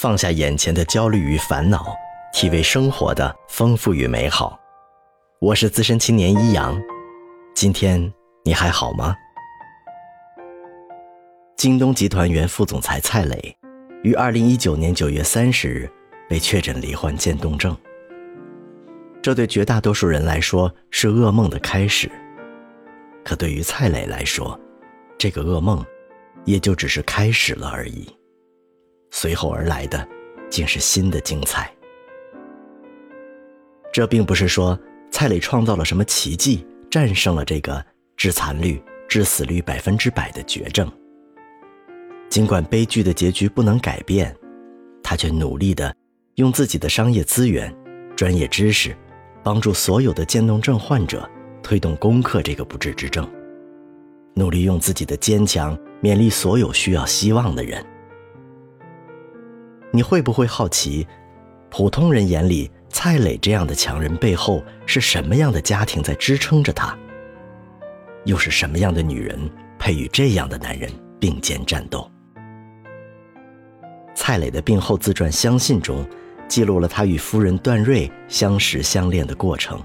放下眼前的焦虑与烦恼，体味生活的丰富与美好。我是资深青年一阳，今天你还好吗？京东集团原副总裁蔡磊，于二零一九年九月三十日被确诊罹患渐冻症。这对绝大多数人来说是噩梦的开始，可对于蔡磊来说，这个噩梦也就只是开始了而已。随后而来的，竟是新的精彩。这并不是说蔡磊创造了什么奇迹，战胜了这个致残率、致死率百分之百的绝症。尽管悲剧的结局不能改变，他却努力的用自己的商业资源、专业知识，帮助所有的渐冻症患者推动攻克这个不治之症，努力用自己的坚强勉励所有需要希望的人。你会不会好奇，普通人眼里蔡磊这样的强人背后是什么样的家庭在支撑着他？又是什么样的女人配与这样的男人并肩战斗？蔡磊的病后自传《相信》中，记录了他与夫人段瑞相识相恋的过程。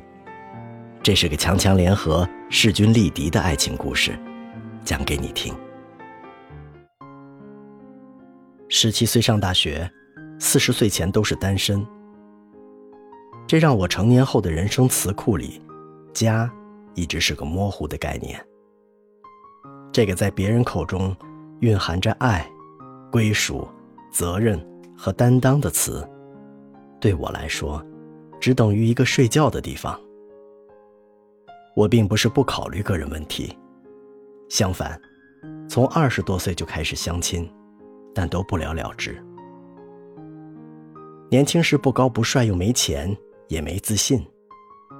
这是个强强联合、势均力敌的爱情故事，讲给你听。十七岁上大学，四十岁前都是单身。这让我成年后的人生词库里，家一直是个模糊的概念。这个在别人口中蕴含着爱、归属、责任和担当的词，对我来说，只等于一个睡觉的地方。我并不是不考虑个人问题，相反，从二十多岁就开始相亲。但都不了了之。年轻时不高不帅又没钱也没自信，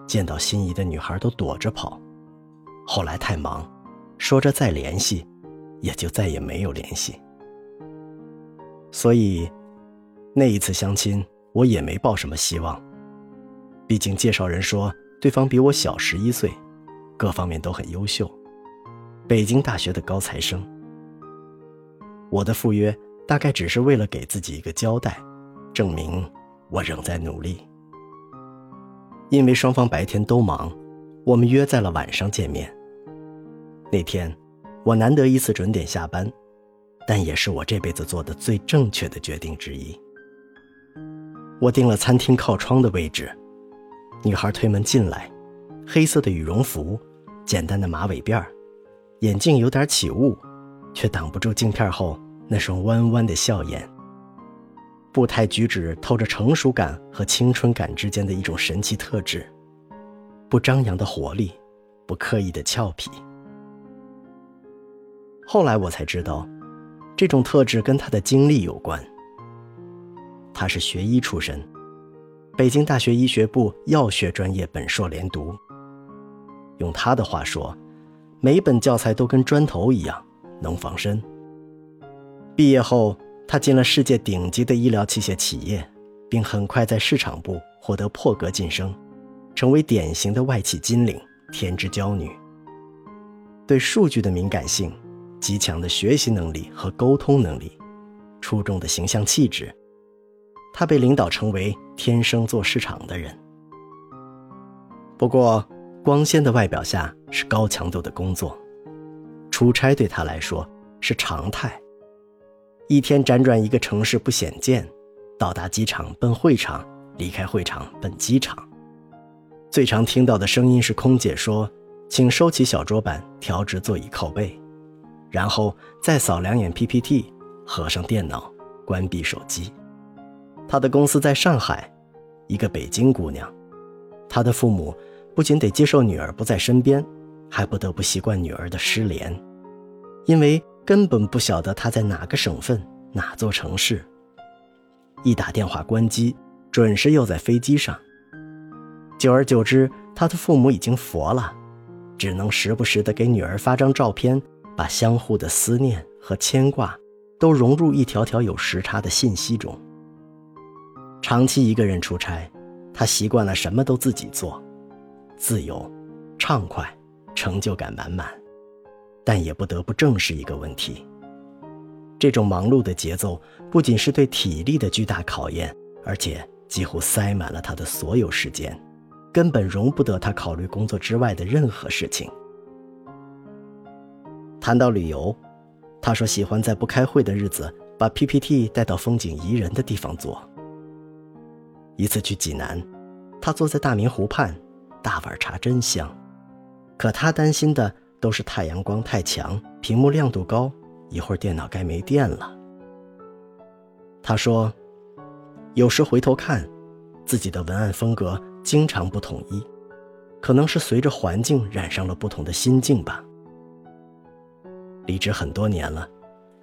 见到心仪的女孩都躲着跑。后来太忙，说着再联系，也就再也没有联系。所以，那一次相亲我也没抱什么希望。毕竟介绍人说对方比我小十一岁，各方面都很优秀，北京大学的高材生。我的赴约。大概只是为了给自己一个交代，证明我仍在努力。因为双方白天都忙，我们约在了晚上见面。那天，我难得一次准点下班，但也是我这辈子做的最正确的决定之一。我订了餐厅靠窗的位置，女孩推门进来，黑色的羽绒服，简单的马尾辫眼镜有点起雾，却挡不住镜片后。那双弯弯的笑颜，步态举止透着成熟感和青春感之间的一种神奇特质，不张扬的活力，不刻意的俏皮。后来我才知道，这种特质跟他的经历有关。他是学医出身，北京大学医学部药学专业本硕连读。用他的话说，每本教材都跟砖头一样，能防身。毕业后，他进了世界顶级的医疗器械企业，并很快在市场部获得破格晋升，成为典型的外企金领、天之娇女。对数据的敏感性、极强的学习能力和沟通能力、出众的形象气质，他被领导称为“天生做市场的人”。不过，光鲜的外表下是高强度的工作，出差对他来说是常态。一天辗转一个城市不显见，到达机场奔会场，离开会场奔机场。最常听到的声音是空姐说：“请收起小桌板，调直座椅靠背。”然后再扫两眼 PPT，合上电脑，关闭手机。他的公司在上海，一个北京姑娘。他的父母不仅得接受女儿不在身边，还不得不习惯女儿的失联，因为。根本不晓得他在哪个省份、哪座城市。一打电话关机，准是又在飞机上。久而久之，他的父母已经佛了，只能时不时的给女儿发张照片，把相互的思念和牵挂都融入一条条有时差的信息中。长期一个人出差，他习惯了什么都自己做，自由、畅快、成就感满满。但也不得不正视一个问题：这种忙碌的节奏不仅是对体力的巨大考验，而且几乎塞满了他的所有时间，根本容不得他考虑工作之外的任何事情。谈到旅游，他说喜欢在不开会的日子把 PPT 带到风景宜人的地方做。一次去济南，他坐在大明湖畔，大碗茶真香，可他担心的都是太阳光太强，屏幕亮度高。一会儿电脑该没电了。他说：“有时回头看，自己的文案风格经常不统一，可能是随着环境染上了不同的心境吧。”离职很多年了，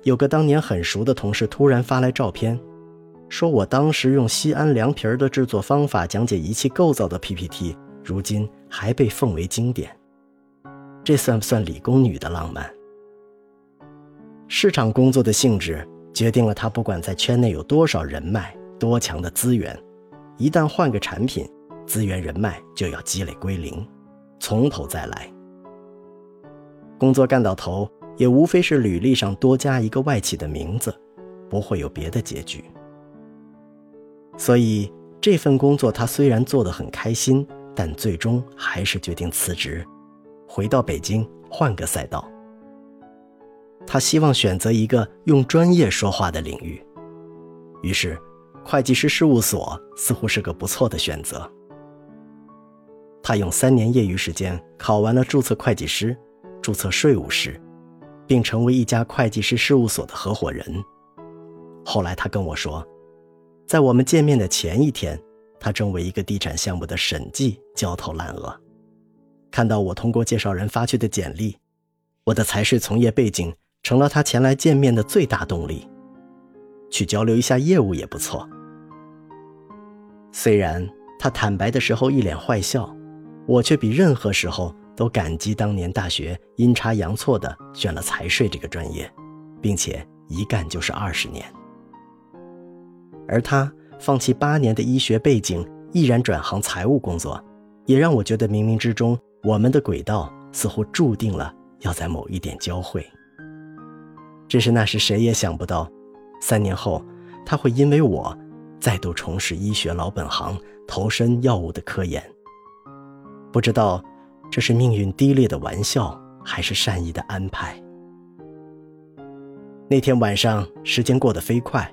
有个当年很熟的同事突然发来照片，说我当时用西安凉皮儿的制作方法讲解仪器构造的 PPT，如今还被奉为经典。这算不算理工女的浪漫？市场工作的性质决定了她不管在圈内有多少人脉、多强的资源，一旦换个产品，资源人脉就要积累归零，从头再来。工作干到头，也无非是履历上多加一个外企的名字，不会有别的结局。所以这份工作他虽然做得很开心，但最终还是决定辞职，回到北京换个赛道。他希望选择一个用专业说话的领域，于是，会计师事务所似乎是个不错的选择。他用三年业余时间考完了注册会计师、注册税务师，并成为一家会计师事务所的合伙人。后来他跟我说，在我们见面的前一天，他正为一个地产项目的审计焦头烂额。看到我通过介绍人发去的简历，我的财税从业背景。成了他前来见面的最大动力。去交流一下业务也不错。虽然他坦白的时候一脸坏笑，我却比任何时候都感激当年大学阴差阳错的选了财税这个专业，并且一干就是二十年。而他放弃八年的医学背景，毅然转行财务工作，也让我觉得冥冥之中我们的轨道似乎注定了要在某一点交汇。只是那时谁也想不到，三年后他会因为我，再度重拾医学老本行，投身药物的科研。不知道这是命运低劣的玩笑，还是善意的安排。那天晚上，时间过得飞快，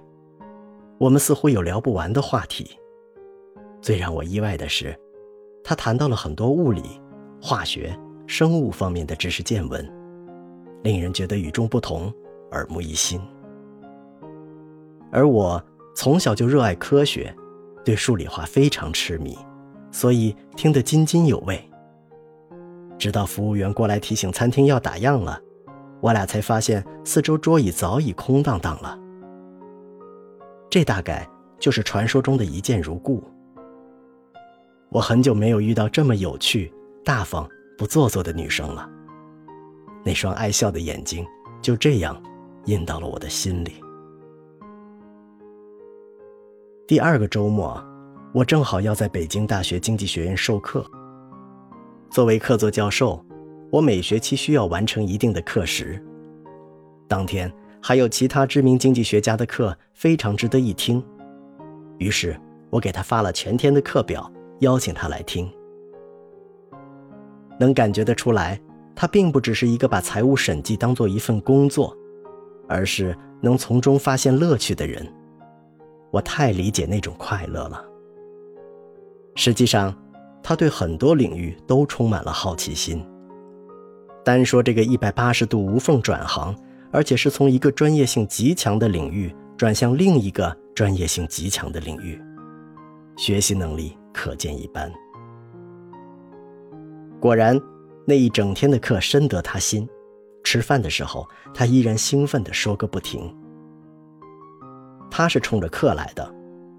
我们似乎有聊不完的话题。最让我意外的是，他谈到了很多物理、化学、生物方面的知识见闻，令人觉得与众不同。耳目一新，而我从小就热爱科学，对数理化非常痴迷，所以听得津津有味。直到服务员过来提醒餐厅要打烊了，我俩才发现四周桌椅早已空荡荡了。这大概就是传说中的一见如故。我很久没有遇到这么有趣、大方、不做作的女生了。那双爱笑的眼睛就这样。印到了我的心里。第二个周末，我正好要在北京大学经济学院授课。作为客座教授，我每学期需要完成一定的课时。当天还有其他知名经济学家的课，非常值得一听。于是我给他发了全天的课表，邀请他来听。能感觉得出来，他并不只是一个把财务审计当做一份工作。而是能从中发现乐趣的人，我太理解那种快乐了。实际上，他对很多领域都充满了好奇心。单说这个一百八十度无缝转行，而且是从一个专业性极强的领域转向另一个专业性极强的领域，学习能力可见一斑。果然，那一整天的课深得他心。吃饭的时候，他依然兴奋地说个不停。他是冲着课来的，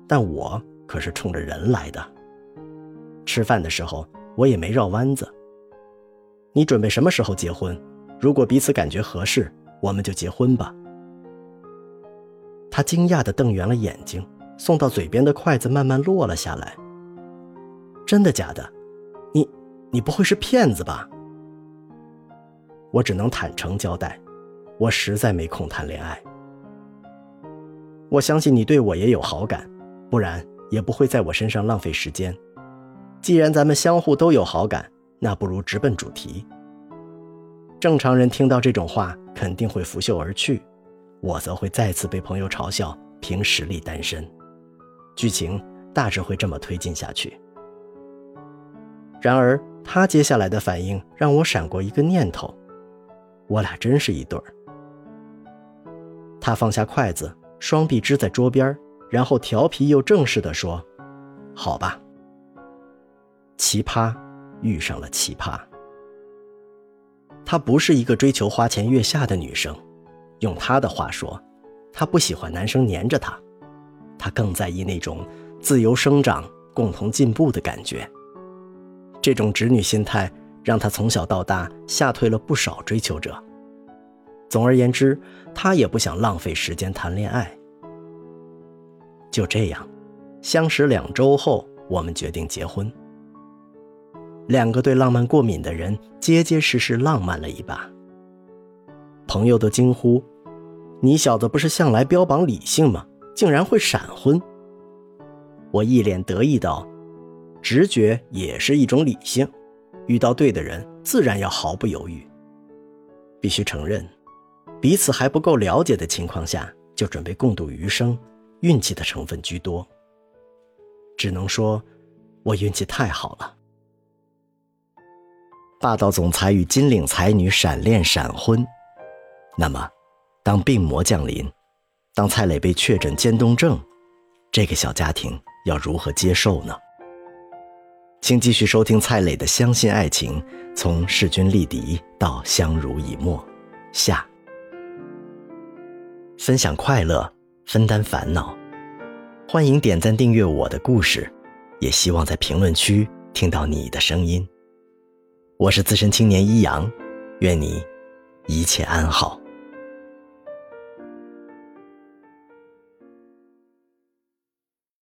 但我可是冲着人来的。吃饭的时候，我也没绕弯子。你准备什么时候结婚？如果彼此感觉合适，我们就结婚吧。他惊讶地瞪圆了眼睛，送到嘴边的筷子慢慢落了下来。真的假的？你，不会是骗子吧？我只能坦诚交代，我实在没空谈恋爱，我相信你对我也有好感，不然也不会在我身上浪费时间。既然咱们相互都有好感，那不如直奔主题。正常人听到这种话肯定会拂袖而去，我则会再次被朋友嘲笑凭实力单身。剧情大致会这么推进下去。然而他接下来的反应让我闪过一个念头：我俩真是一对儿。他放下筷子。双臂支在桌边，然后调皮又正式地说：“好吧。”奇葩遇上了奇葩。她不是一个追求花前月下的女生，用她的话说，她不喜欢男生黏着她，她更在意那种自由生长、共同进步的感觉。这种直女心态让她从小到大吓退了不少追求者。总而言之，他也不想浪费时间谈恋爱。就这样，相识两周后，我们决定结婚。两个对浪漫过敏的人，结结实实浪漫了一把。朋友都惊呼：“你小子不是向来标榜理性吗？竟然会闪婚！”我一脸得意道：“直觉也是一种理性，遇到对的人，自然要毫不犹豫。必须承认。”彼此还不够了解的情况下，就准备共度余生，运气的成分居多。只能说，我运气太好了。霸道总裁与金领才女闪恋闪婚，那么，当病魔降临，当蔡磊被确诊渐冻症，这个小家庭要如何接受呢？请继续收听蔡磊的《相信爱情》，从势均力敌到相濡以沫，下。分享快乐，分担烦恼。欢迎点赞订阅我的故事，也希望在评论区听到你的声音。我是资深青年一阳，愿你一切安好。